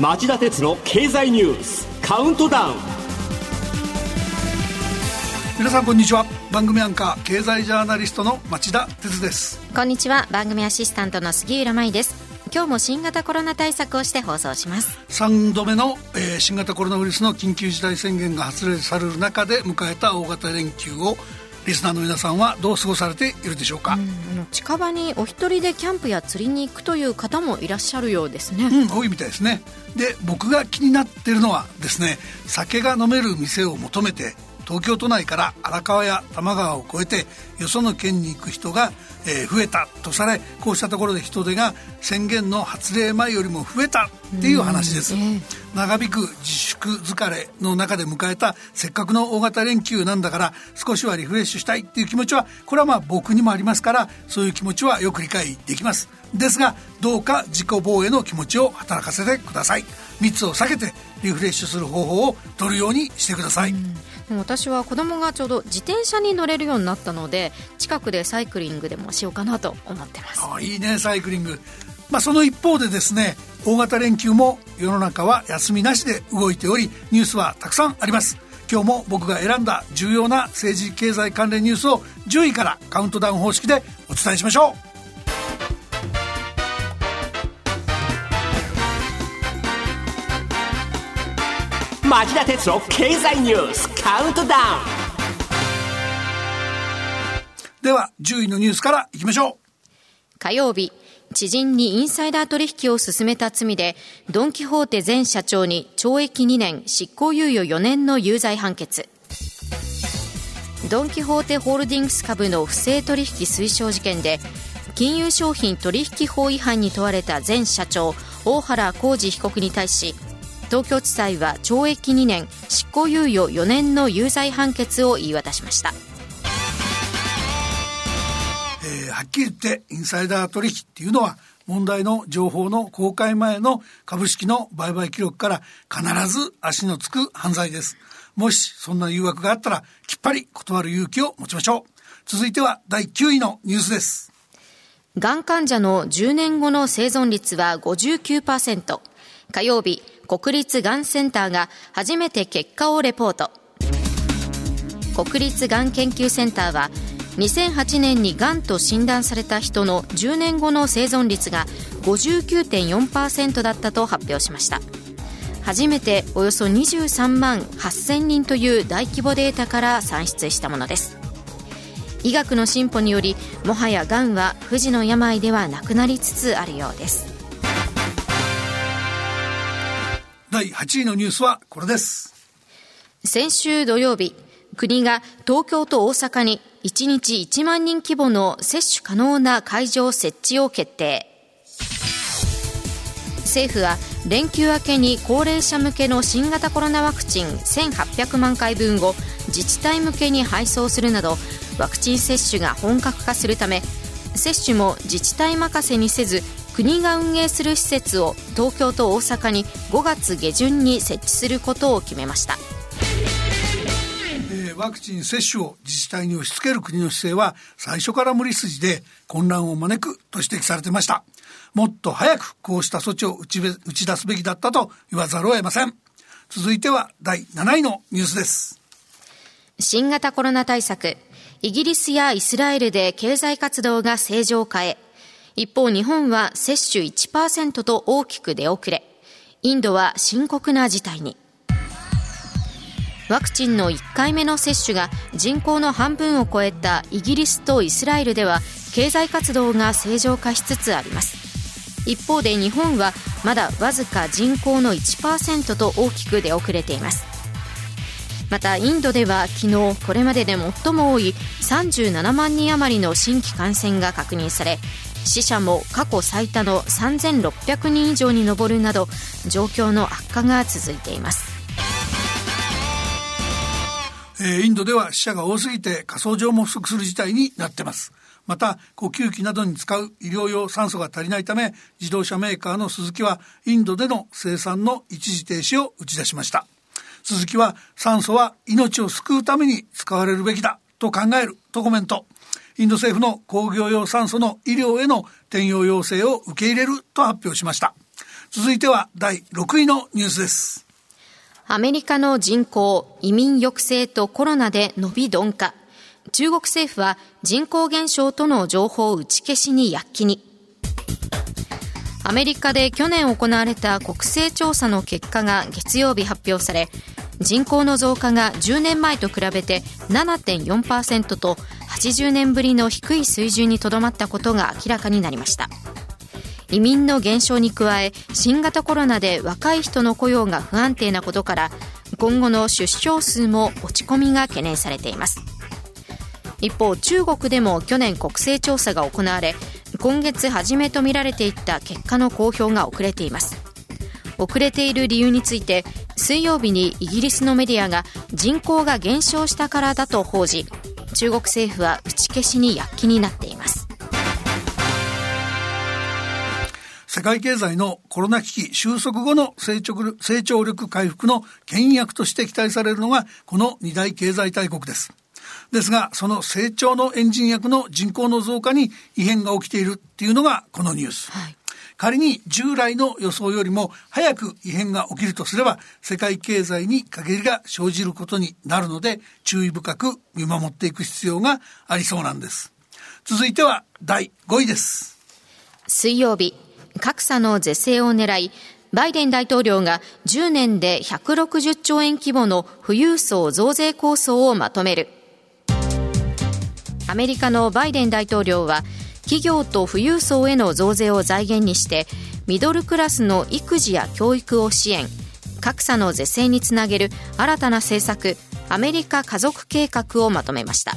町田鉄の経済ニュースカウントダウン。皆さんこんにちは。番組アンカー経済ジャーナリストの町田鉄です。こんにちは。番組アシスタントの杉浦舞です今日も新型コロナ対策をして放送します。3度目の、えー、新型コロナウイルスの緊急事態宣言が発令される中で迎えた大型連休をリスナーの皆さんはどう過ごされているでしょうか、うん、あの近場にお一人でキャンプや釣りに行くという方もいらっしゃるようですね、うん、多いみたいですね。で僕が気になってるのはですね酒が飲める店を求めて東京都内から荒川や多摩川を越えてよその県に行く人が、えー、増えたとされこうしたところで人手が宣言の発令前よりも増えたっていう話です、長引く自粛疲れの中で迎えたせっかくの大型連休なんだから少しはリフレッシュしたいっていう気持ちはこれはまあ僕にもありますからそういう気持ちはよく理解できます。ですがどうか自己防衛の気持ちを働かせてください。密を避けてリフレッシュする方法を取るようにしてください、私は子供がちょうど自転車に乗れるようになったので近くでサイクリングでもしようかなと思ってます。あいいねサイクリング。まあその一方でですね大型連休も世の中は休みなしで動いておりニュースはたくさんあります。今日も僕が選んだ重要な政治経済関連ニュースを10位からカウントダウン方式でお伝えしましょう。町田鉄の経済ニュースカウントダウン。では10位のニュースからいきましょう。火曜日知人にインサイダー取引を進めた罪でドン・キホーテ前社長に懲役2年執行猶予4年の有罪判決。ドン・キホーテホールディングス株の不正取引推奨事件で金融商品取引法違反に問われた前社長大原浩二被告に対し東京地裁は懲役2年執行猶予4年の有罪判決を言い渡しました、えー、はっきり言ってインサイダー取引っていうのは問題の情報の公開前の株式の売買記録から必ず足のつく犯罪です。もしそんな誘惑があったらきっぱり断る勇気を持ちましょう。続いては第9位のニュースです。がん患者の10年後の生存率は59%火曜日国立がんセンターが初めて結果をレポート。国立がん研究センターは2008年にがんと診断された人の10年後の生存率が59.4%だったと発表しました。初めておよそ23万8000人という大規模データから算出したものです。医学の進歩によりもはやがんは不治の病ではなくなりつつあるようです。第8位のニュースはこれです。先週土曜日、国が東京と大阪に1日1万人規模の接種可能な会場設置を決定。政府は連休明けに高齢者向けの新型コロナワクチン1800万回分を自治体向けに配送するなどワクチン接種が本格化するため接種も自治体任せにせず国が運営する施設を東京と大阪に5月下旬に設置することを決めました。ワクチン接種を自治体に押し付ける国の姿勢は最初から無理筋で混乱を招くと指摘されてました。もっと早くこうした措置を打ち打ち出すべきだったと言わざるを得ません。続いては第7位のニュースです。新型コロナ対策。イギリスやイスラエルで経済活動が正常化へ。一方日本は接種1%と大きく出遅れ、インドは深刻な事態に。ワクチンの1回目の接種が人口の半分を超えたイギリスとイスラエルでは経済活動が正常化しつつあります一方で日本はまだわずか人口の1%と大きく出遅れていますまたインドでは昨日これまでで最も多い37万人余りの新規感染が確認され死者も過去最多の3600人以上に上るなど状況の悪化が続いています、インドでは死者が多すぎて火葬場も不足する事態になってます。また呼吸器などに使う医療用酸素が足りないため自動車メーカーのスズキはインドでの生産の一時停止を打ち出しました。鈴木は酸素は命を救うために使われるべきだと考えるとコメント。インド政府の工業用酸素の医療への転用要請を受け入れると発表しました。続いては第6位のニュースです。アメリカの人口、移民抑制とコロナで伸び鈍化。中国政府は人口減少との情報打ち消しに躍起に。アメリカで去年行われた国勢調査の結果が月曜日発表され、人口の増加が10年前と比べて7.4%と80年ぶりの低い水準にとどまったことが明らかになりました。移民の減少に加え新型コロナで若い人の雇用が不安定なことから今後の出生数も落ち込みが懸念されています。一方中国でも去年国勢調査が行われ今月初めとみられていった結果の公表が遅れています。遅れている理由について水曜日にイギリスのメディアが人口が減少したからだと報じ中国政府は打ち消しに躍起になっています。世界経済のコロナ危機収束後の成長成長力回復の牽引役として期待されるのがこの二大経済大国です。ですがその成長のエンジン役の人口の増加に異変が起きているっていうのがこのニュース、はい仮に従来の予想よりも早く異変が起きるとすれば世界経済に陰りが生じることになるので注意深く見守っていく必要がありそうなんです。続いては第5位です。水曜日格差の是正を狙いバイデン大統領が10年で160兆円規模の富裕層増税構想をまとめる。アメリカのバイデン大統領は企業と富裕層への増税を財源にしてミドルクラスの育児や教育を支援格差の是正につなげる新たな政策アメリカ家族計画をまとめました。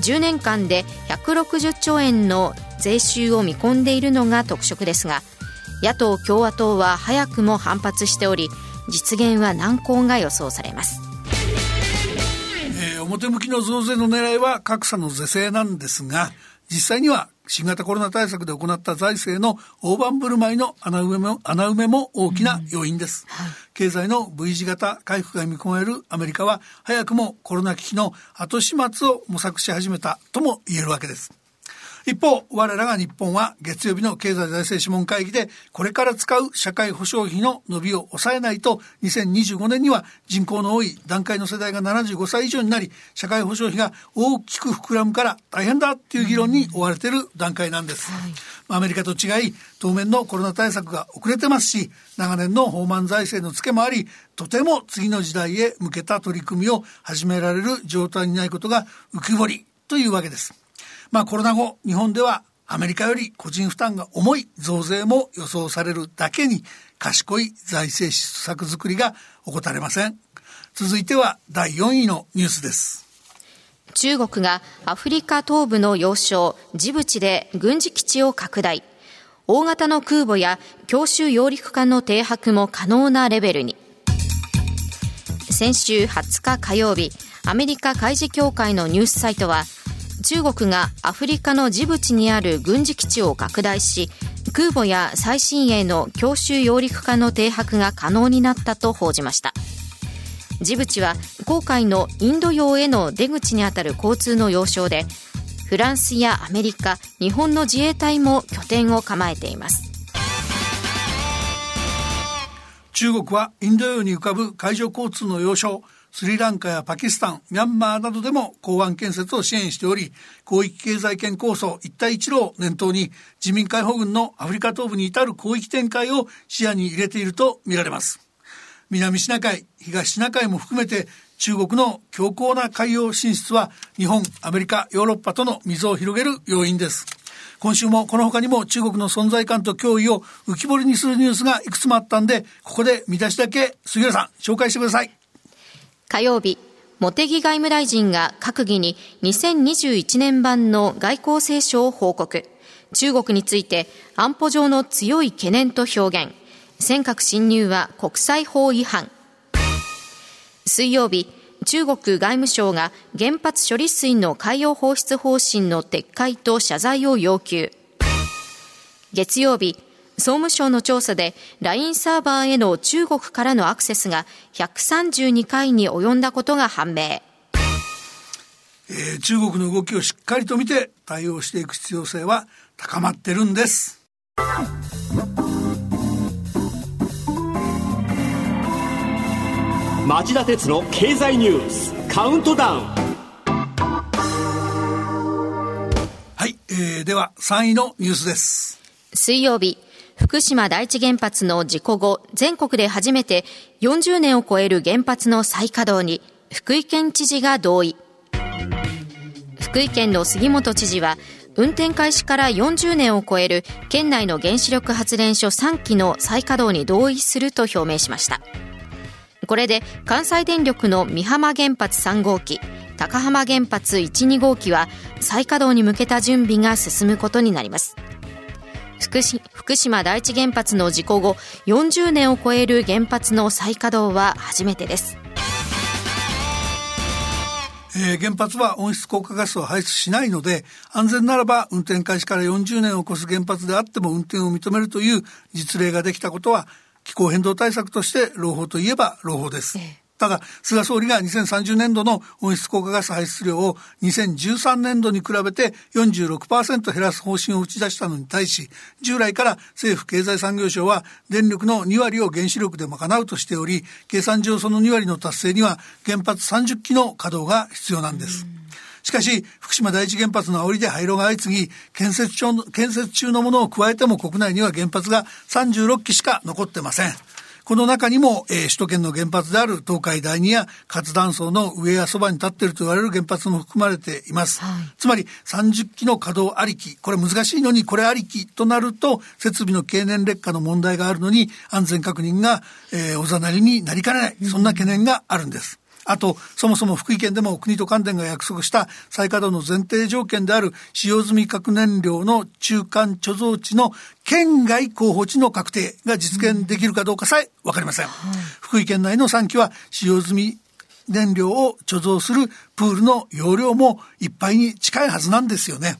10年間で160兆円の税収を見込んでいるのが特色ですが野党・共和党は早くも反発しており実現は難航が予想されます、えー、表向きの増税の狙いは格差の是正なんですが実際には新型コロナ対策で行った財政の大盤振る舞いの穴埋めも穴埋めも大きな要因です、うん。はい、経済の V 字型回復が見込めるアメリカは早くもコロナ危機の後始末を模索し始めたとも言えるわけです一方、我らが日本は月曜日の経済財政諮問会議で、これから使う社会保障費の伸びを抑えないと、2025年には人口の多い段階の世代が75歳以上になり、社会保障費が大きく膨らむから大変だっていう議論に追われている段階なんです。はい、アメリカと違い、当面のコロナ対策が遅れてますし、長年の放満財政のツケもあり、とても次の時代へ向けた取り組みを始められる状態にないことが浮き彫りというわけです。まあコロナ後、日本ではアメリカより個人負担が重い増税も予想されるだけに賢い財政施策づくりが怠れません。続いては第4位のニュースです。中国がアフリカ東部の要衝ジブチで軍事基地を拡大。大型の空母や強襲揚陸艦の停泊も可能なレベルに。先週20日火曜日、アメリカ海事協会のニュースサイトは、中国がアフリカのジブチにある軍事基地を拡大し空母や最新鋭の強襲揚陸艦の停泊が可能になったと報じました。ジブチは航海のインド洋への出口にあたる交通の要衝でフランスやアメリカ日本の自衛隊も拠点を構えています。中国はインド洋に浮かぶ海上交通の要衝スリランカやパキスタン、ミャンマーなどでも港湾建設を支援しており、広域経済圏構想一帯一路を念頭に、自民解放軍のアフリカ東部に至る広域展開を視野に入れていると見られます。南シナ海、東シナ海も含めて中国の強硬な海洋進出は日本、アメリカ、ヨーロッパとの溝を広げる要因です。今週もこの他にも中国の存在感と脅威を浮き彫りにするニュースがいくつもあったんで、ここで見出しだけ杉浦さん紹介してください。火曜日、茂木外務大臣が閣議に2021年版の外交青書を報告。中国について安保上の強い懸念と表現。尖閣侵入は国際法違反。水曜日、中国外務省が原発処理水の海洋放出方針の撤回と謝罪を要求。月曜日、総務省の調査で LINE サーバーへの中国からのアクセスが132回に及んだことが判明。えー、中国の動きをしっかりと見て対応していく必要性は高まってるんです。町田鉄の経済ニュースカウントダウン。はい、えー、では3位のニュースです。水曜日福島第一原発の事故後、全国で初めて40年を超える原発の再稼働に福井県知事が同意。福井県の杉本知事は、運転開始から40年を超える県内の原子力発電所3基の再稼働に同意すると表明しました。これで関西電力の美浜原発3号機、高浜原発1、2号機は再稼働に向けた準備が進むことになります。福島第一原発の事故後40年を超える原発の再稼働は初めてです。えー、原発は温室効果ガスを排出しないので安全ならば運転開始から40年を超す原発であっても運転を認めるという実例ができたことは気候変動対策として朗報といえば朗報です。えーただ、菅総理が2030年度の温室効果ガス排出量を2013年度に比べて46%減らす方針を打ち出したのに対し、従来から政府経済産業省は電力の2割を原子力で賄うとしており、計算上その2割の達成には原発30基の稼働が必要なんです。しかし、福島第一原発の煽りで廃炉が相次ぎ、建設中の建設中のものを加えても国内には原発が36基しか残ってません。この中にも、えー、首都圏の原発である東海第二や活断層の上やそばに立っていると言われる原発も含まれています。はい、つまり30基の稼働ありき、これ難しいのにこれありきとなると設備の経年劣化の問題があるのに安全確認が、えー、おざなりになりかねない、そんな懸念があるんです。あと、そもそも福井県でも国と関電が約束した再稼働の前提条件である使用済み核燃料の中間貯蔵地の県外候補地の確定が実現できるかどうかさえ分かりません、福井県内の3基は使用済み燃料を貯蔵するプールの容量もいっぱいに近いはずなんですよね。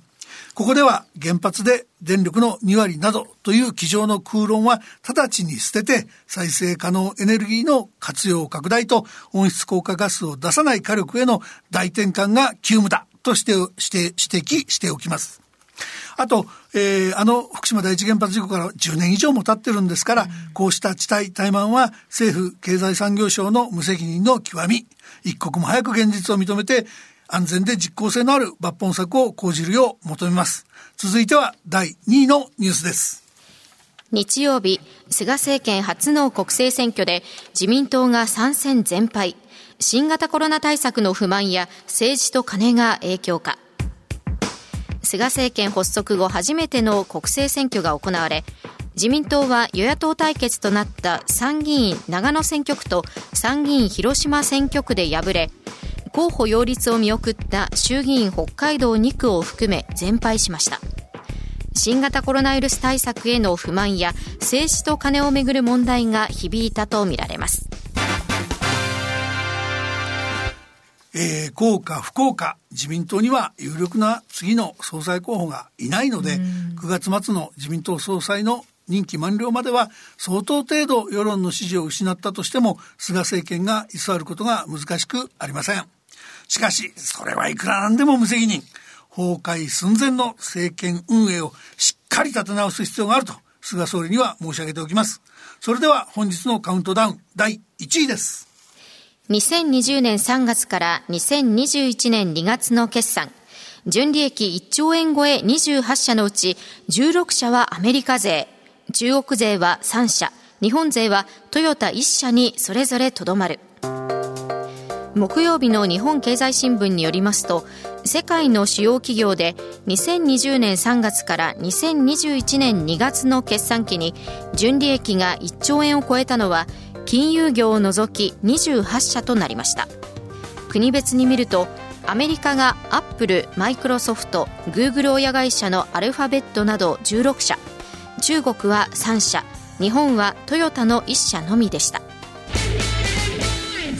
ここでは原発で電力の2割などという机上の空論は直ちに捨てて再生可能エネルギーの活用拡大と温室効果ガスを出さない火力への大転換が急務だとしてして指摘しておきます。あと、えー、あの福島第一原発事故から10年以上も経ってるんですから、こうした地帯怠慢は政府経済産業省の無責任の極み、一刻も早く現実を認めて安全で実効性のある抜本策を講じるよう求めます。続いては第2位のニュースです。日曜日、菅政権初の国政選挙で自民党が参戦全敗。新型コロナ対策の不満や政治と金が影響か。菅政権発足後初めての国政選挙が行われ、自民党は与野党対決となった参議院長野選挙区と参議院広島選挙区で敗れ、候補擁立を見送った衆議院北海道2区を含め全敗しました。新型コロナウイルス対策への不満や政治と金をめぐる問題が響いたとみられます。えー、効か不効か自民党には有力な次の総裁候補がいないので9月末の自民党総裁の任期満了までは相当程度世論の支持を失ったとしても菅政権が居座ることが難しくありません。しかし、それはいくらなんでも無責任。崩壊寸前の政権運営をしっかり立て直す必要があると、菅総理には申し上げておきます。それでは本日のカウントダウン第1位です。2020年3月から2021年2月の決算。純利益1兆円超え28社のうち16社はアメリカ勢、中国勢は3社、日本勢はトヨタ1社にそれぞれとどまる。木曜日の日本経済新聞によりますと世界の主要企業で2020年3月から2021年2月の決算期に純利益が1兆円を超えたのは金融業を除き28社となりました。国別に見るとアメリカがアップル、マイクロソフト、グーグル親会社のアルファベットなど16社中国は3社日本はトヨタの1社のみでした。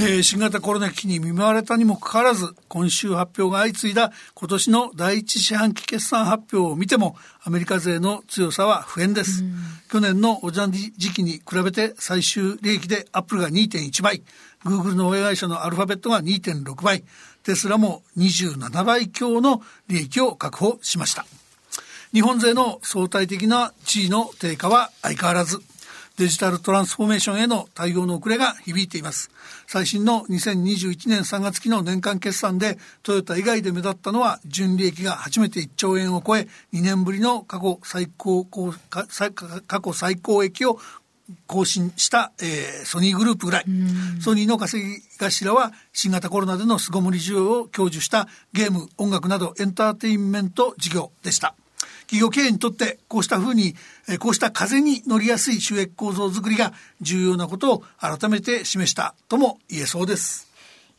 えー、新型コロナ危機に見舞われたにもかかわらず、今週発表が相次いだ今年の第一四半期決算発表を見ても、アメリカ勢の強さは不変です。去年のおじゃん時期に比べて最終利益でアップルが2.1倍、グーグルの親会社のアルファベットが2.6倍、テスラも27倍強の利益を確保しました。日本勢の相対的な地位の低下は相変わらず、デジタルトランスフォーメーションへの対応の遅れが響いています。最新の2021年3月期の年間決算でトヨタ以外で目立ったのは純利益が初めて1兆円を超え2年ぶりの過去最高過去最高益を更新した、えー、ソニーグループぐらい、ソニーの稼ぎ頭は新型コロナでの巣ごもり需要を享受したゲーム音楽などエンターテインメント事業でした企業経営にとってこうしたふうにこうした風に乗りやすい収益構造づくりが重要なことを改めて示したとも言えそうです。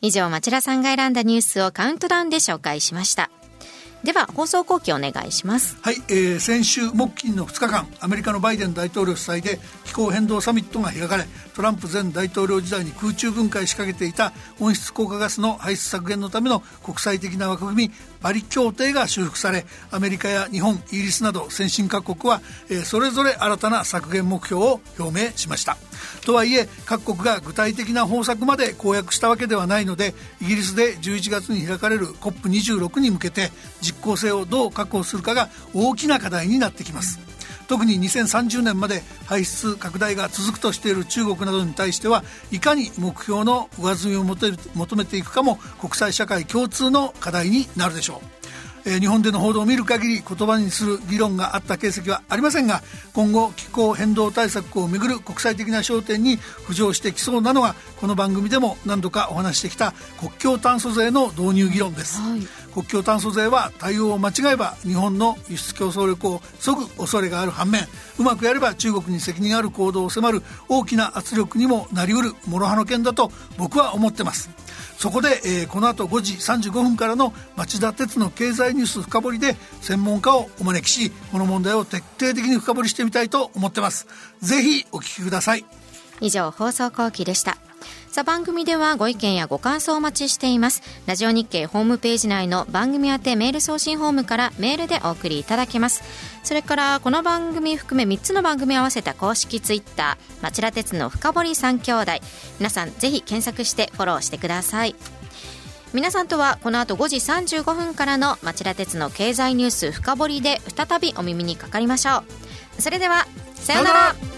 以上町田さんが選んだニュースをカウントダウンで紹介しました。では放送後期お願いします。はい、えー、先週木金の2日間アメリカのバイデン大統領主催で気候変動サミットが開かれトランプ前大統領時代に空中分解しかけていた温室効果ガスの排出削減のための国際的な枠組みパリ協定が修復されアメリカや日本イギリスなど先進各国は、え、それぞれ新たな削減目標を表明しました。とはいえ各国が具体的な方策まで公約したわけではないのでイギリスで11月に開かれる COP26 に向けて実効性をどう確保するかが大きな課題になってきます。特に2030年まで排出拡大が続くとしている中国などに対してはいかに目標の上積みを求めていくかも国際社会共通の課題になるでしょう。え日本での報道を見る限り言葉にする議論があった形跡はありませんが今後気候変動対策をめぐる国際的な焦点に浮上してきそうなのがこの番組でも何度かお話してきた国境炭素税の導入議論です、はい、国境炭素税は対応を間違えば日本の輸出競争力を削ぐ恐れがある反面うまくやれば中国に責任ある行動を迫る大きな圧力にもなりうる諸刃の剣だと僕は思ってますそこで、えー、この後5時35分からの町田鉄の経済ニュース深掘りで専門家をお招きしこの問題を徹底的に深掘りしてみたいと思ってます。ぜひお聞きください。以上放送後期でした。さあ番組ではご意見やご感想をお待ちしています。ラジオ日経ホームページ内の番組宛てメール送信ホームからメールでお送りいただけます。それからこの番組含め3つの番組合わせた公式ツイッター町田鉄の深堀三兄弟。皆さんぜひ検索してフォローしてください。皆さんとはこの後5時35分からの町田鉄の経済ニュース深掘りで再びお耳にかかりましょう。それではさようなら。